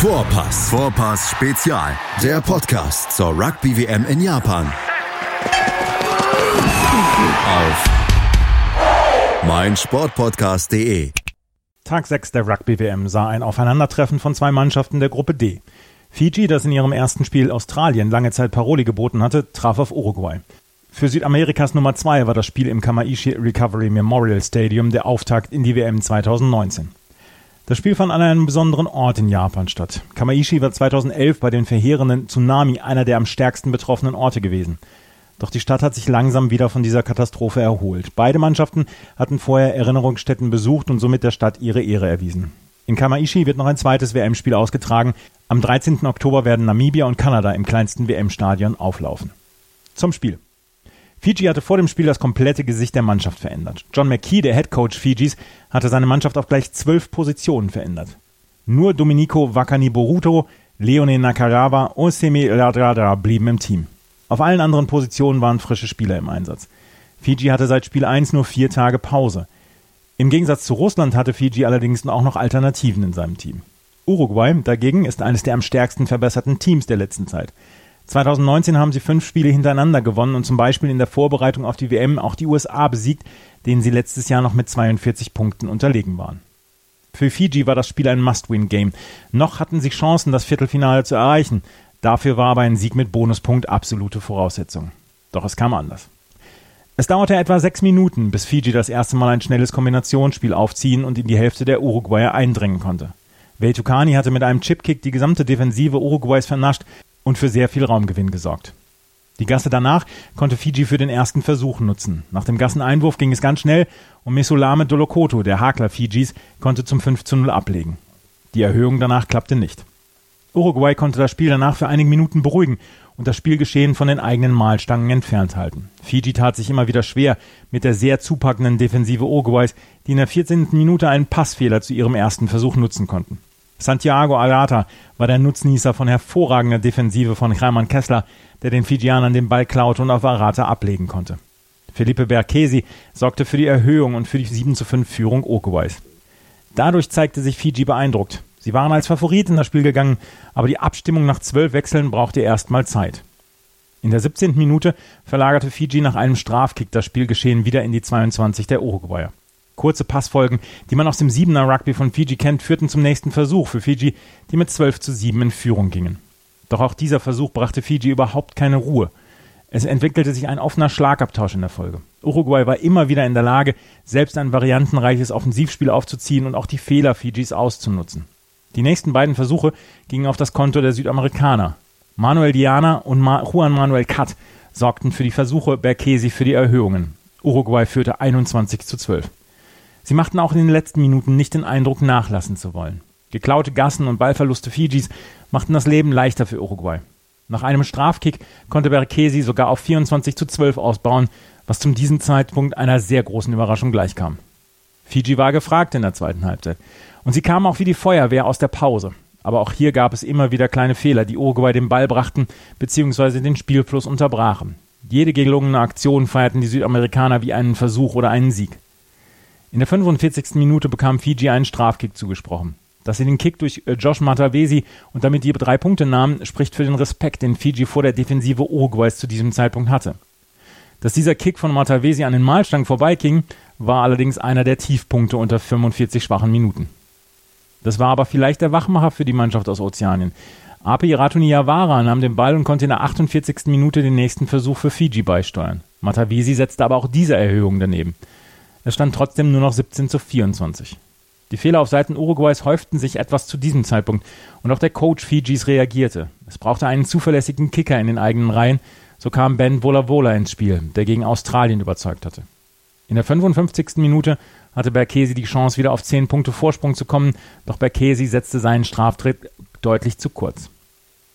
Vorpass. Vorpass Spezial. Der Podcast zur Rugby WM in Japan. Auf meinsportpodcast.de. Tag 6 der Rugby WM sah ein Aufeinandertreffen von zwei Mannschaften der Gruppe D. Fiji, das in ihrem ersten Spiel Australien lange Zeit Paroli geboten hatte, traf auf Uruguay. Für Südamerikas Nummer 2 war das Spiel im Kamaishi Recovery Memorial Stadium der Auftakt in die WM 2019. Das Spiel fand an einem besonderen Ort in Japan statt. Kamaishi war 2011 bei den verheerenden Tsunami einer der am stärksten betroffenen Orte gewesen. Doch die Stadt hat sich langsam wieder von dieser Katastrophe erholt. Beide Mannschaften hatten vorher Erinnerungsstätten besucht und somit der Stadt ihre Ehre erwiesen. In Kamaishi wird noch ein zweites WM-Spiel ausgetragen. Am 13. Oktober werden Namibia und Kanada im kleinsten WM-Stadion auflaufen. Zum Spiel. Fiji hatte vor dem Spiel das komplette Gesicht der Mannschaft verändert. John McKee, der Head Coach Fijis, hatte seine Mannschaft auf gleich zwölf Positionen verändert. Nur Domenico Wakani Boruto, Leone Nakarawa und Semi Ladrada blieben im Team. Auf allen anderen Positionen waren frische Spieler im Einsatz. Fiji hatte seit Spiel 1 nur vier Tage Pause. Im Gegensatz zu Russland hatte Fiji allerdings auch noch Alternativen in seinem Team. Uruguay dagegen ist eines der am stärksten verbesserten Teams der letzten Zeit. 2019 haben sie fünf Spiele hintereinander gewonnen und zum Beispiel in der Vorbereitung auf die WM auch die USA besiegt, denen sie letztes Jahr noch mit 42 Punkten unterlegen waren. Für Fiji war das Spiel ein Must-Win-Game. Noch hatten sie Chancen, das Viertelfinale zu erreichen. Dafür war aber ein Sieg mit Bonuspunkt absolute Voraussetzung. Doch es kam anders. Es dauerte etwa sechs Minuten, bis Fiji das erste Mal ein schnelles Kombinationsspiel aufziehen und in die Hälfte der Uruguayer eindringen konnte. Veltukani hatte mit einem Chipkick die gesamte Defensive Uruguays vernascht, und für sehr viel Raumgewinn gesorgt. Die Gasse danach konnte Fiji für den ersten Versuch nutzen. Nach dem Gasseneinwurf ging es ganz schnell und Mesolame Dolokoto, der Hakler Fijis, konnte zum 5 zu 0 ablegen. Die Erhöhung danach klappte nicht. Uruguay konnte das Spiel danach für einige Minuten beruhigen und das Spielgeschehen von den eigenen Mahlstangen entfernt halten. Fiji tat sich immer wieder schwer mit der sehr zupackenden Defensive Uruguays, die in der 14. Minute einen Passfehler zu ihrem ersten Versuch nutzen konnten. Santiago Arata war der Nutznießer von hervorragender Defensive von Hermann Kessler, der den Fijianern den Ball klaute und auf Arata ablegen konnte. Felipe Berkesi sorgte für die Erhöhung und für die 7 zu 5 Führung Uruguays. Dadurch zeigte sich Fiji beeindruckt. Sie waren als Favorit in das Spiel gegangen, aber die Abstimmung nach zwölf Wechseln brauchte erstmal Zeit. In der 17. Minute verlagerte Fiji nach einem Strafkick das Spielgeschehen wieder in die 22 der Uruguayer. Kurze Passfolgen, die man aus dem Siebener Rugby von Fiji kennt, führten zum nächsten Versuch für Fiji, die mit 12 zu 7 in Führung gingen. Doch auch dieser Versuch brachte Fiji überhaupt keine Ruhe. Es entwickelte sich ein offener Schlagabtausch in der Folge. Uruguay war immer wieder in der Lage, selbst ein variantenreiches Offensivspiel aufzuziehen und auch die Fehler Fijis auszunutzen. Die nächsten beiden Versuche gingen auf das Konto der Südamerikaner. Manuel Diana und Ma Juan Manuel Cat sorgten für die Versuche, Berkesi für die Erhöhungen. Uruguay führte 21 zu 12. Sie machten auch in den letzten Minuten nicht den Eindruck, nachlassen zu wollen. Geklaute Gassen und Ballverluste Fijis machten das Leben leichter für Uruguay. Nach einem Strafkick konnte Berkesi sogar auf 24 zu 12 ausbauen, was zum diesem Zeitpunkt einer sehr großen Überraschung gleichkam. Fiji war gefragt in der zweiten Halbzeit. Und sie kamen auch wie die Feuerwehr aus der Pause. Aber auch hier gab es immer wieder kleine Fehler, die Uruguay den Ball brachten bzw. den Spielfluss unterbrachen. Jede gelungene Aktion feierten die Südamerikaner wie einen Versuch oder einen Sieg. In der 45. Minute bekam Fiji einen Strafkick zugesprochen. Dass sie den Kick durch äh, Josh Matavesi und damit die drei Punkte nahmen, spricht für den Respekt, den Fiji vor der Defensive Uruguays zu diesem Zeitpunkt hatte. Dass dieser Kick von Matavesi an den Mahlstangen vorbeiging, war allerdings einer der Tiefpunkte unter 45 schwachen Minuten. Das war aber vielleicht der Wachmacher für die Mannschaft aus Ozeanien. Api Ratuniawara nahm den Ball und konnte in der 48. Minute den nächsten Versuch für Fiji beisteuern. Matavesi setzte aber auch diese Erhöhung daneben. Es stand trotzdem nur noch 17 zu 24. Die Fehler auf Seiten Uruguays häuften sich etwas zu diesem Zeitpunkt und auch der Coach Fijis reagierte. Es brauchte einen zuverlässigen Kicker in den eigenen Reihen, so kam Ben Vola Vola ins Spiel, der gegen Australien überzeugt hatte. In der 55. Minute hatte Berkesi die Chance, wieder auf 10 Punkte Vorsprung zu kommen, doch Berkesi setzte seinen Straftritt deutlich zu kurz.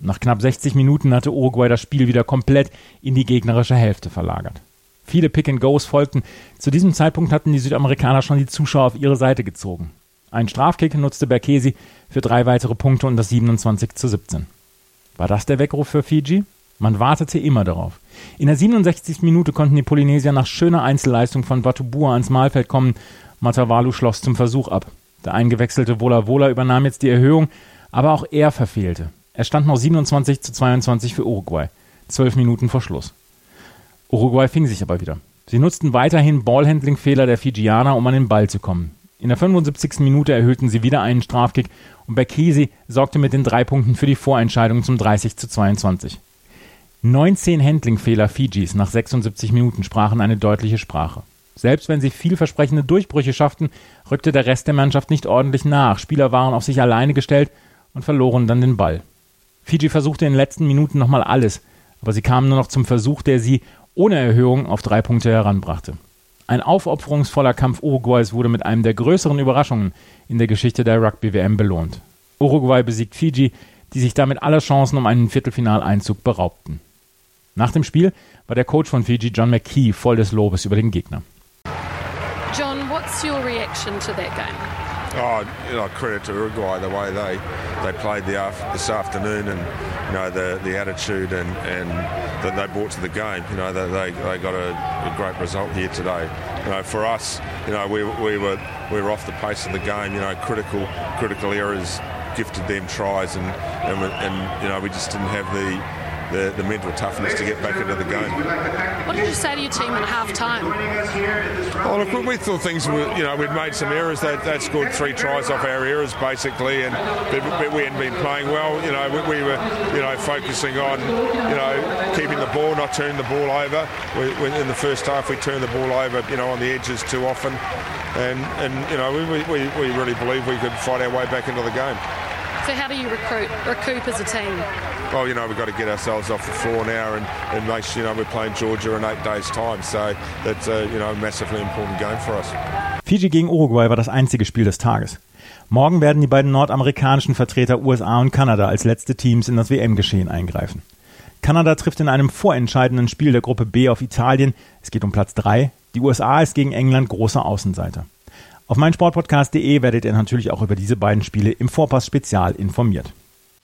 Nach knapp 60 Minuten hatte Uruguay das Spiel wieder komplett in die gegnerische Hälfte verlagert. Viele Pick-and-Goes folgten. Zu diesem Zeitpunkt hatten die Südamerikaner schon die Zuschauer auf ihre Seite gezogen. Ein Strafkick nutzte Berkesi für drei weitere Punkte und das 27 zu 17. War das der Weckruf für Fiji? Man wartete immer darauf. In der 67. Minute konnten die Polynesier nach schöner Einzelleistung von Watubua ans Mahlfeld kommen. Matavalu schloss zum Versuch ab. Der eingewechselte Wola Wola übernahm jetzt die Erhöhung, Aber auch er verfehlte. Er stand noch 27 zu 22 für Uruguay, zwölf Minuten vor Schluss. Uruguay fing sich aber wieder. Sie nutzten weiterhin Ballhandling-Fehler der Fijianer, um an den Ball zu kommen. In der 75. Minute erhöhten sie wieder einen Strafkick und Berkesi sorgte mit den drei Punkten für die Vorentscheidung zum 30 zu 22. 19 Handling-Fehler Fijis nach 76 Minuten sprachen eine deutliche Sprache. Selbst wenn sie vielversprechende Durchbrüche schafften, rückte der Rest der Mannschaft nicht ordentlich nach. Spieler waren auf sich alleine gestellt und verloren dann den Ball. Fiji versuchte in den letzten Minuten nochmal alles, aber sie kamen nur noch zum Versuch, der sie ohne Erhöhung auf drei Punkte heranbrachte. Ein aufopferungsvoller Kampf Uruguays wurde mit einem der größeren Überraschungen in der Geschichte der Rugby-WM belohnt. Uruguay besiegt Fiji, die sich damit aller Chancen um einen Viertelfinaleinzug beraubten. Nach dem Spiel war der Coach von Fiji, John McKee, voll des Lobes über den Gegner. John, what's your reaction to that game? Oh, you know, credit to Uruguay the way they they played the this afternoon, and you know the the attitude and and that they brought to the game. You know, they they, got a, a, great result here today. You know, for us, you know, we we were we were off the pace of the game. You know, critical critical errors gifted them tries, and and, and you know we just didn't have the the, the mental toughness to get back into the game. What did you say to your team at half time? Oh, look, we thought things were, you know, we'd made some errors. They'd, they'd scored three tries off our errors, basically, and but, we hadn't been playing well. You know, we, we, were, you know, focusing on, you know, keeping the ball, not turning the ball over. We, in the first half, we turned the ball over, you know, on the edges too often. And, and you know, we, we, we really believe we could fight our way back into the game. So how do you recruit, recoup as a team? Well, you know, we've got to get ourselves off the floor now and, and make sure, you know, we're playing Georgia in eight days' time. So that's, a, you know, massively important game for us. Fiji gegen Uruguay war das einzige Spiel des Tages. Morgen werden die beiden nordamerikanischen Vertreter USA und Kanada als letzte Teams in das WM-Geschehen eingreifen. Kanada trifft in einem vorentscheidenden Spiel der Gruppe B auf Italien. Es geht um Platz 3. Die USA ist gegen England großer Außenseiter. Auf meinsportpodcast.de werdet ihr natürlich auch über diese beiden Spiele im Vorpass Spezial informiert.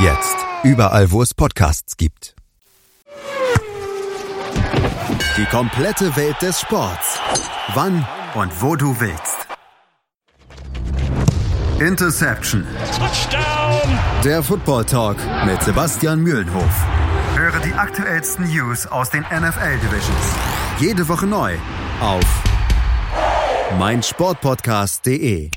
Jetzt überall, wo es Podcasts gibt. Die komplette Welt des Sports. Wann und wo du willst. Interception. Touchdown. Der Football Talk mit Sebastian Mühlenhof. Höre die aktuellsten News aus den NFL Divisions. Jede Woche neu auf meinsportpodcast.de.